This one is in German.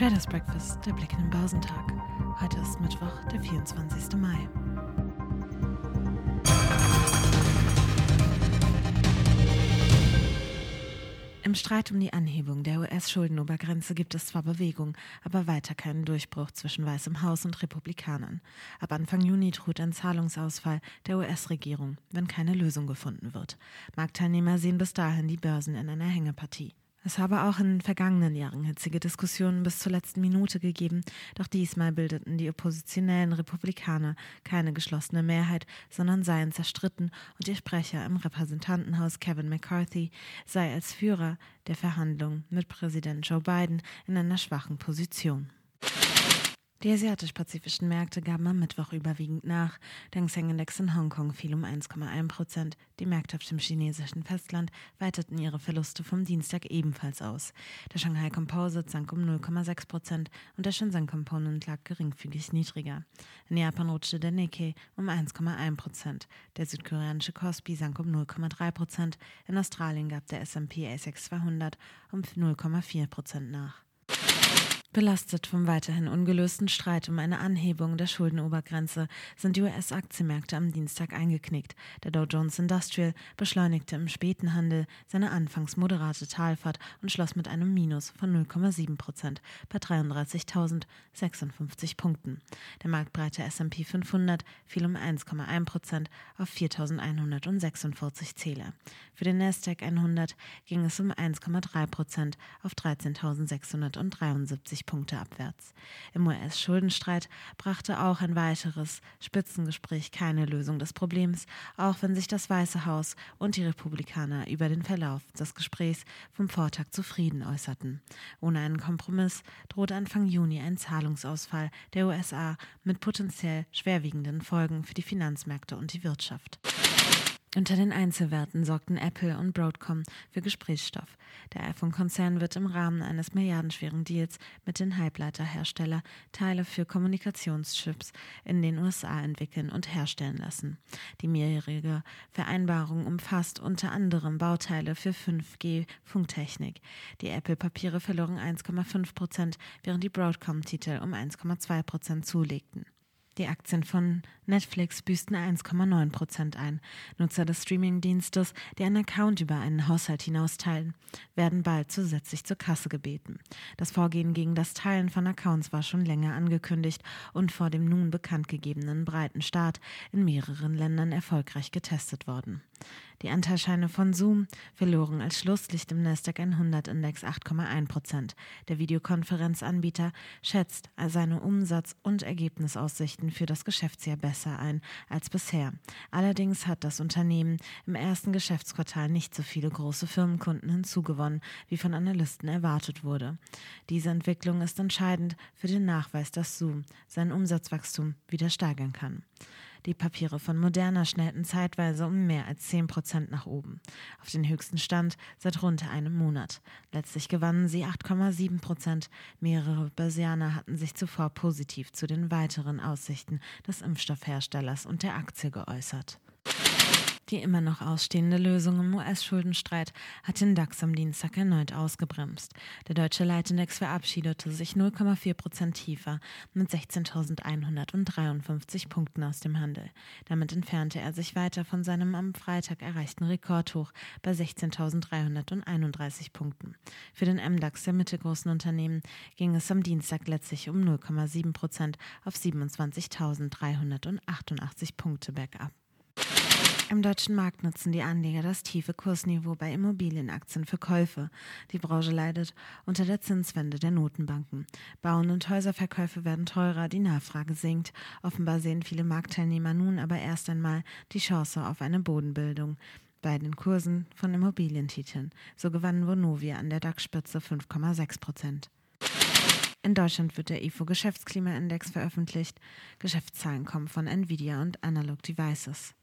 Traders Breakfast, der Blick in den Börsentag. Heute ist Mittwoch, der 24. Mai. Im Streit um die Anhebung der US-Schuldenobergrenze gibt es zwar Bewegung, aber weiter keinen Durchbruch zwischen Weißem Haus und Republikanern. Ab Anfang Juni droht ein Zahlungsausfall der US-Regierung, wenn keine Lösung gefunden wird. Marktteilnehmer sehen bis dahin die Börsen in einer Hängepartie. Es habe auch in den vergangenen Jahren hitzige Diskussionen bis zur letzten Minute gegeben, doch diesmal bildeten die oppositionellen Republikaner keine geschlossene Mehrheit, sondern seien zerstritten und ihr Sprecher im Repräsentantenhaus Kevin McCarthy sei als Führer der Verhandlungen mit Präsident Joe Biden in einer schwachen Position. Die asiatisch-pazifischen Märkte gaben am Mittwoch überwiegend nach. Der Hang-Seng-Index in Hongkong fiel um 1,1 Prozent. Die Märkte auf dem chinesischen Festland weiteten ihre Verluste vom Dienstag ebenfalls aus. Der Shanghai Composite sank um 0,6 Prozent und der Shenzhen Component lag geringfügig niedriger. In Japan rutschte der Nikkei um 1,1 Prozent. Der südkoreanische Kospi sank um 0,3 Prozent. In Australien gab der S&P ASX 200 um 0,4 Prozent nach. Belastet vom weiterhin ungelösten Streit um eine Anhebung der Schuldenobergrenze sind die US-Aktienmärkte am Dienstag eingeknickt. Der Dow Jones Industrial beschleunigte im späten Handel seine anfangs moderate Talfahrt und schloss mit einem Minus von 0,7 Prozent bei 33.056 Punkten. Der marktbreite S&P 500 fiel um 1,1 Prozent auf 4.146 Zähler. Für den Nasdaq 100 ging es um 1,3 Prozent auf 13.673 50 Punkte abwärts. Im US-Schuldenstreit brachte auch ein weiteres Spitzengespräch keine Lösung des Problems, auch wenn sich das Weiße Haus und die Republikaner über den Verlauf des Gesprächs vom Vortag zufrieden äußerten. Ohne einen Kompromiss droht Anfang Juni ein Zahlungsausfall der USA mit potenziell schwerwiegenden Folgen für die Finanzmärkte und die Wirtschaft. Unter den Einzelwerten sorgten Apple und Broadcom für Gesprächsstoff. Der iPhone-Konzern wird im Rahmen eines milliardenschweren Deals mit den Halbleiterhersteller Teile für Kommunikationschips in den USA entwickeln und herstellen lassen. Die mehrjährige Vereinbarung umfasst unter anderem Bauteile für 5G-Funktechnik. Die Apple-Papiere verloren 1,5 Prozent, während die Broadcom-Titel um 1,2 Prozent zulegten. Die Aktien von Netflix büßten 1,9 Prozent ein. Nutzer des Streamingdienstes, die einen Account über einen Haushalt hinausteilen, werden bald zusätzlich zur Kasse gebeten. Das Vorgehen gegen das Teilen von Accounts war schon länger angekündigt und vor dem nun bekannt gegebenen breiten Start in mehreren Ländern erfolgreich getestet worden. Die Anteilscheine von Zoom verloren als Schlusslicht im Nasdaq 100 Index 8,1 Prozent. Der Videokonferenzanbieter schätzt seine Umsatz- und Ergebnisaussichten für das Geschäftsjahr besser ein als bisher. Allerdings hat das Unternehmen im ersten Geschäftsquartal nicht so viele große Firmenkunden hinzugewonnen, wie von Analysten erwartet wurde. Diese Entwicklung ist entscheidend für den Nachweis, dass Zoom sein Umsatzwachstum wieder steigern kann. Die Papiere von Moderna schnellten zeitweise um mehr als 10 Prozent nach oben, auf den höchsten Stand seit rund einem Monat. Letztlich gewannen sie 8,7 Prozent. Mehrere Börsianer hatten sich zuvor positiv zu den weiteren Aussichten des Impfstoffherstellers und der Aktie geäußert. Die immer noch ausstehende Lösung im US-Schuldenstreit hat den DAX am Dienstag erneut ausgebremst. Der deutsche Leitindex verabschiedete sich 0,4 Prozent tiefer mit 16.153 Punkten aus dem Handel. Damit entfernte er sich weiter von seinem am Freitag erreichten Rekordhoch bei 16.331 Punkten. Für den MDAX der mittelgroßen Unternehmen ging es am Dienstag letztlich um 0,7 Prozent auf 27.388 Punkte bergab. Im deutschen Markt nutzen die Anleger das tiefe Kursniveau bei Immobilienaktien für Käufe. Die Branche leidet unter der Zinswende der Notenbanken. Bauen- und Häuserverkäufe werden teurer, die Nachfrage sinkt. Offenbar sehen viele Marktteilnehmer nun aber erst einmal die Chance auf eine Bodenbildung bei den Kursen von Immobilientiteln. So gewann Vonovia an der DAX-Spitze 5,6 Prozent. In Deutschland wird der IFO Geschäftsklimaindex veröffentlicht. Geschäftszahlen kommen von Nvidia und Analog Devices.